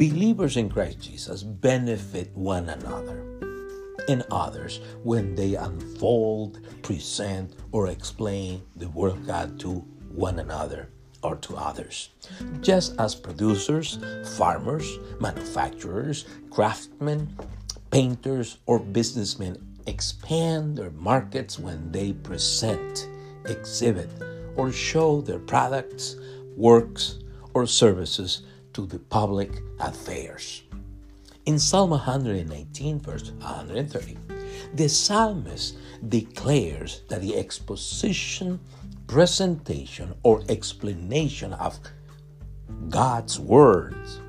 Believers in Christ Jesus benefit one another and others when they unfold, present, or explain the Word of God to one another or to others. Just as producers, farmers, manufacturers, craftsmen, painters, or businessmen expand their markets when they present, exhibit, or show their products, works, or services to the public affairs. In Psalm 119, verse 130, the psalmist declares that the exposition, presentation, or explanation of God's words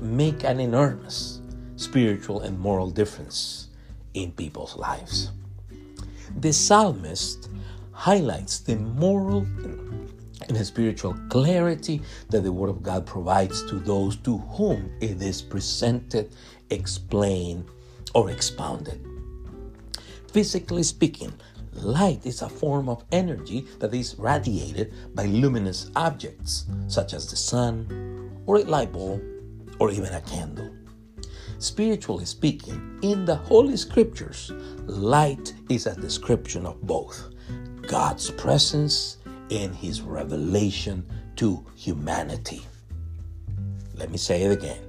make an enormous spiritual and moral difference in people's lives. The psalmist highlights the moral spiritual clarity that the Word of God provides to those to whom it is presented, explained, or expounded. Physically speaking, light is a form of energy that is radiated by luminous objects, such as the sun, or a light bulb, or even a candle. Spiritually speaking, in the Holy Scriptures, light is a description of both God's presence and His revelation to humanity. Let me say it again.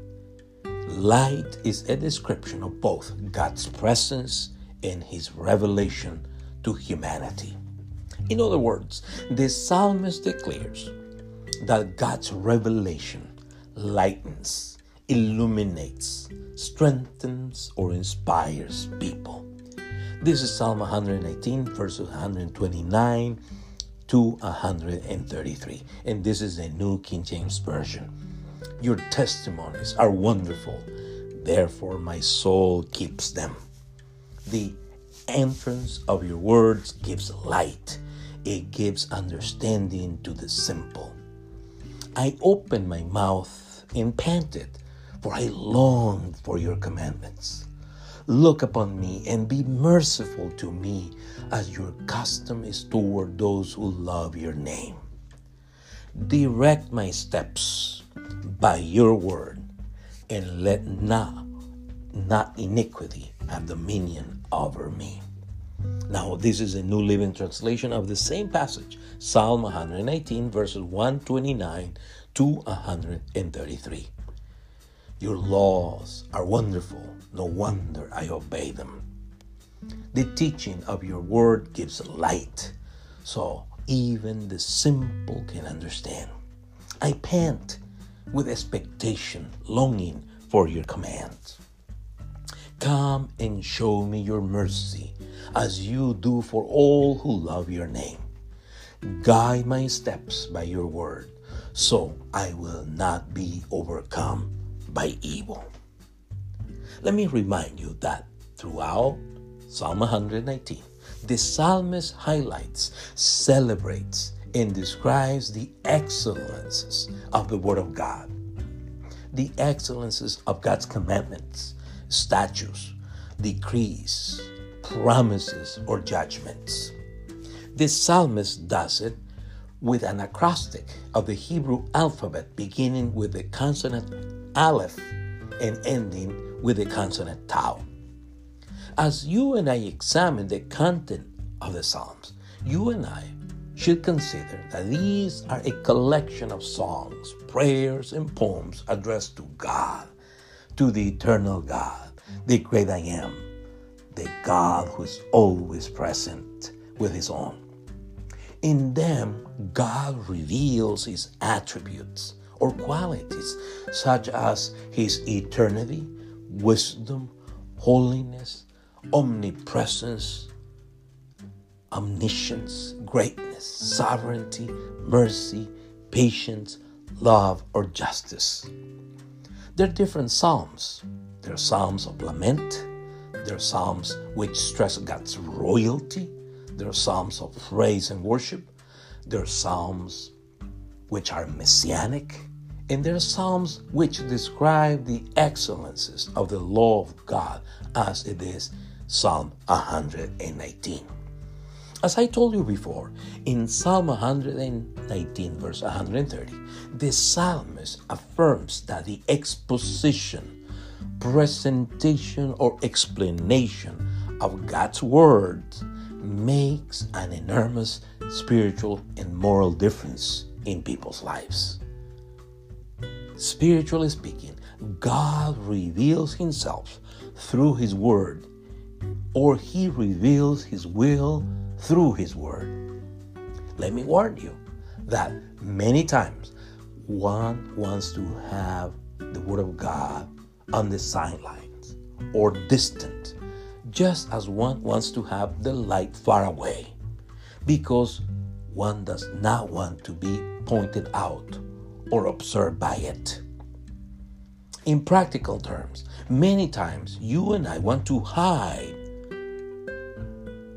Light is a description of both God's presence and His revelation to humanity. In other words, the psalmist declares that God's revelation lightens, illuminates, strengthens, or inspires people. This is Psalm 118, verses 129 to 133. And this is the New King James Version. Your testimonies are wonderful, therefore my soul keeps them. The entrance of your words gives light, it gives understanding to the simple. I opened my mouth and panted, for I longed for your commandments. Look upon me and be merciful to me, as your custom is toward those who love your name. Direct my steps by your word, and let not, not iniquity have dominion over me. Now, this is a New Living Translation of the same passage, Psalm 118, verses 129 to 133. Your laws are wonderful, no wonder I obey them. The teaching of your word gives light, so even the simple can understand. I pant with expectation, longing for your commands. Come and show me your mercy as you do for all who love your name. Guide my steps by your word, so I will not be overcome by evil. Let me remind you that throughout Psalm 119, the psalmist highlights, celebrates, and describes the excellences of the Word of God, the excellences of God's commandments, statutes, decrees, promises, or judgments. The psalmist does it with an acrostic of the Hebrew alphabet beginning with the consonant aleph and ending with the consonant tau. As you and I examine the content of the Psalms, you and I should consider that these are a collection of songs, prayers, and poems addressed to God, to the eternal God, the great I am, the God who is always present with his own. In them, God reveals his attributes or qualities, such as his eternity, wisdom, holiness, omnipresence, omniscience, greatness, sovereignty, mercy, patience, love, or justice. There are different psalms. There are psalms of lament. There are psalms which stress God's royalty. There are psalms of praise and worship. There are psalms which are messianic. And there are psalms which describe the excellences of the law of God as it is Psalm 119. As I told you before, in Psalm 119, verse 130, the psalmist affirms that the exposition, presentation, or explanation of God's words makes an enormous spiritual and moral difference in people's lives. Spiritually speaking, God reveals Himself through His Word, or He reveals His will through His Word. Let me warn you that many times one wants to have the Word of God on the sidelines or distant, just as one wants to have the light far away, because one does not want to be pointed out or observed by it. In practical terms, many times you and I want to hide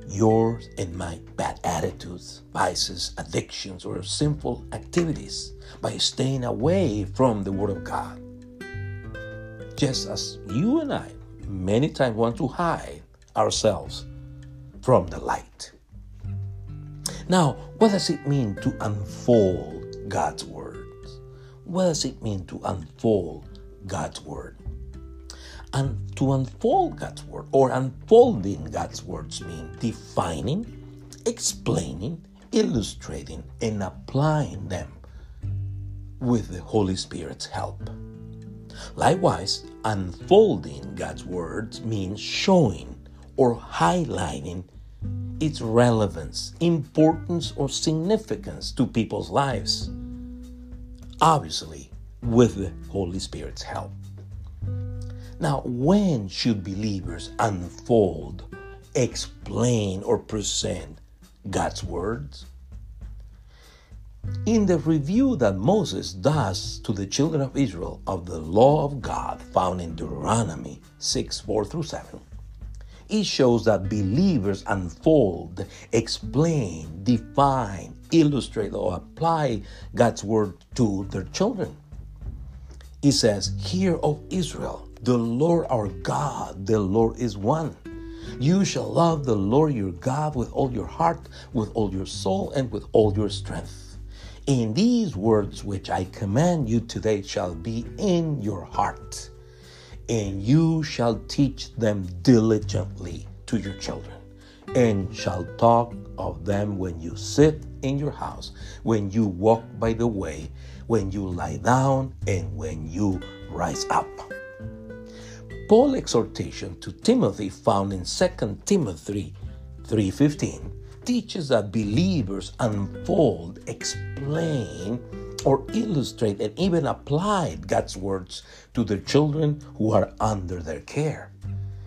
yours and my bad attitudes, vices, addictions, or sinful activities by staying away from the Word of God. Just as you and I many times want to hide ourselves from the light. Now, what does it mean to unfold God's words? What does it mean to unfold God's word? And to unfold God's word or unfolding God's words mean defining, explaining, illustrating, and applying them with the Holy Spirit's help. Likewise, unfolding God's words means showing or highlighting its relevance, importance, or significance to people's lives. Obviously, with the Holy Spirit's help. Now, when should believers unfold, explain, or present God's words? In the review that Moses does to the children of Israel of the law of God found in Deuteronomy 6 4 through 7, it shows that believers unfold, explain, define, illustrate, or apply God's word to their children. It says, Hear, O Israel, the Lord our God, the Lord is one. You shall love the Lord your God with all your heart, with all your soul, and with all your strength. In these words which I command you today shall be in your heart and you shall teach them diligently to your children, and shall talk of them when you sit in your house, when you walk by the way, when you lie down, and when you rise up. Paul's exhortation to Timothy found in 2 Timothy 3:15 teaches that believers unfold, explain, or illustrate and even apply God's words to their children who are under their care.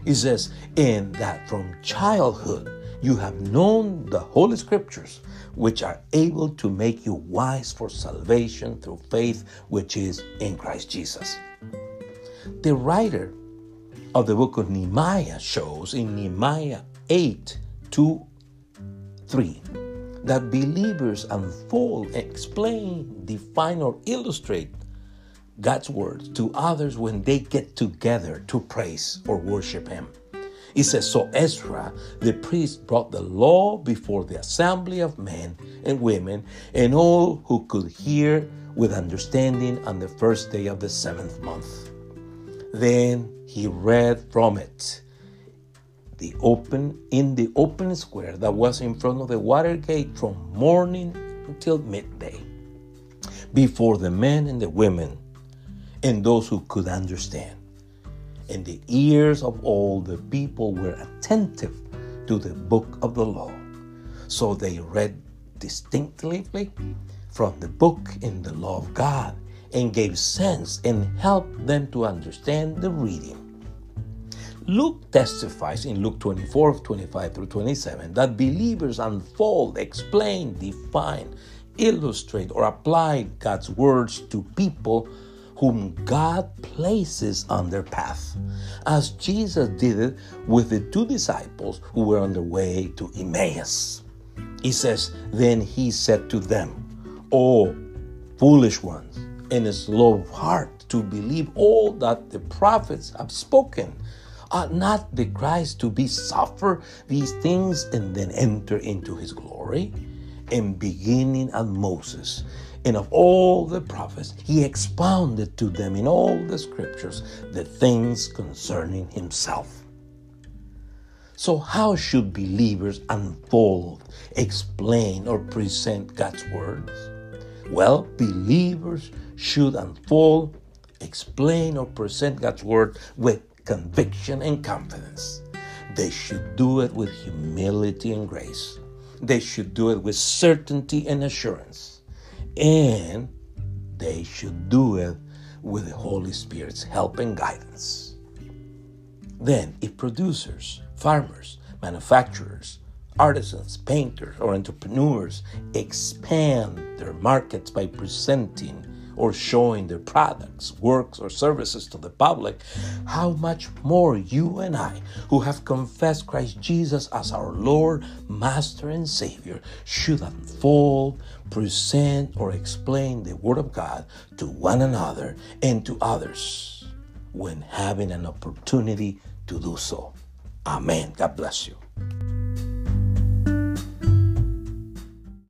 He says, in that from childhood you have known the Holy Scriptures, which are able to make you wise for salvation through faith which is in Christ Jesus. The writer of the book of Nehemiah shows in Nehemiah 8 2 3 that believers unfold, explain, define, or illustrate God's words to others when they get together to praise or worship Him. It says, So Ezra, the priest, brought the law before the assembly of men and women and all who could hear with understanding on the first day of the seventh month. Then he read from it the open in the open square that was in front of the water gate from morning until midday before the men and the women and those who could understand. And the ears of all the people were attentive to the book of the law. So they read distinctly from the book in the law of God and gave sense and helped them to understand the reading Luke testifies in Luke 24 25 through 27 that believers unfold, explain, define, illustrate, or apply God's words to people whom God places on their path, as Jesus did it with the two disciples who were on their way to Emmaus. He says, Then he said to them, O foolish ones, and slow of heart to believe all that the prophets have spoken. Ought not the Christ to be suffer these things and then enter into his glory? And beginning at Moses and of all the prophets, he expounded to them in all the scriptures the things concerning himself. So, how should believers unfold, explain, or present God's words? Well, believers should unfold, explain, or present God's word with conviction and confidence. They should do it with humility and grace. They should do it with certainty and assurance. And they should do it with the Holy Spirit's help and guidance. Then, if producers, farmers, manufacturers, artisans, painters, or entrepreneurs expand their markets by presenting or showing their products, works, or services to the public, how much more you and I, who have confessed Christ Jesus as our Lord, Master, and Savior, should unfold, present, or explain the Word of God to one another and to others when having an opportunity to do so. Amen. God bless you.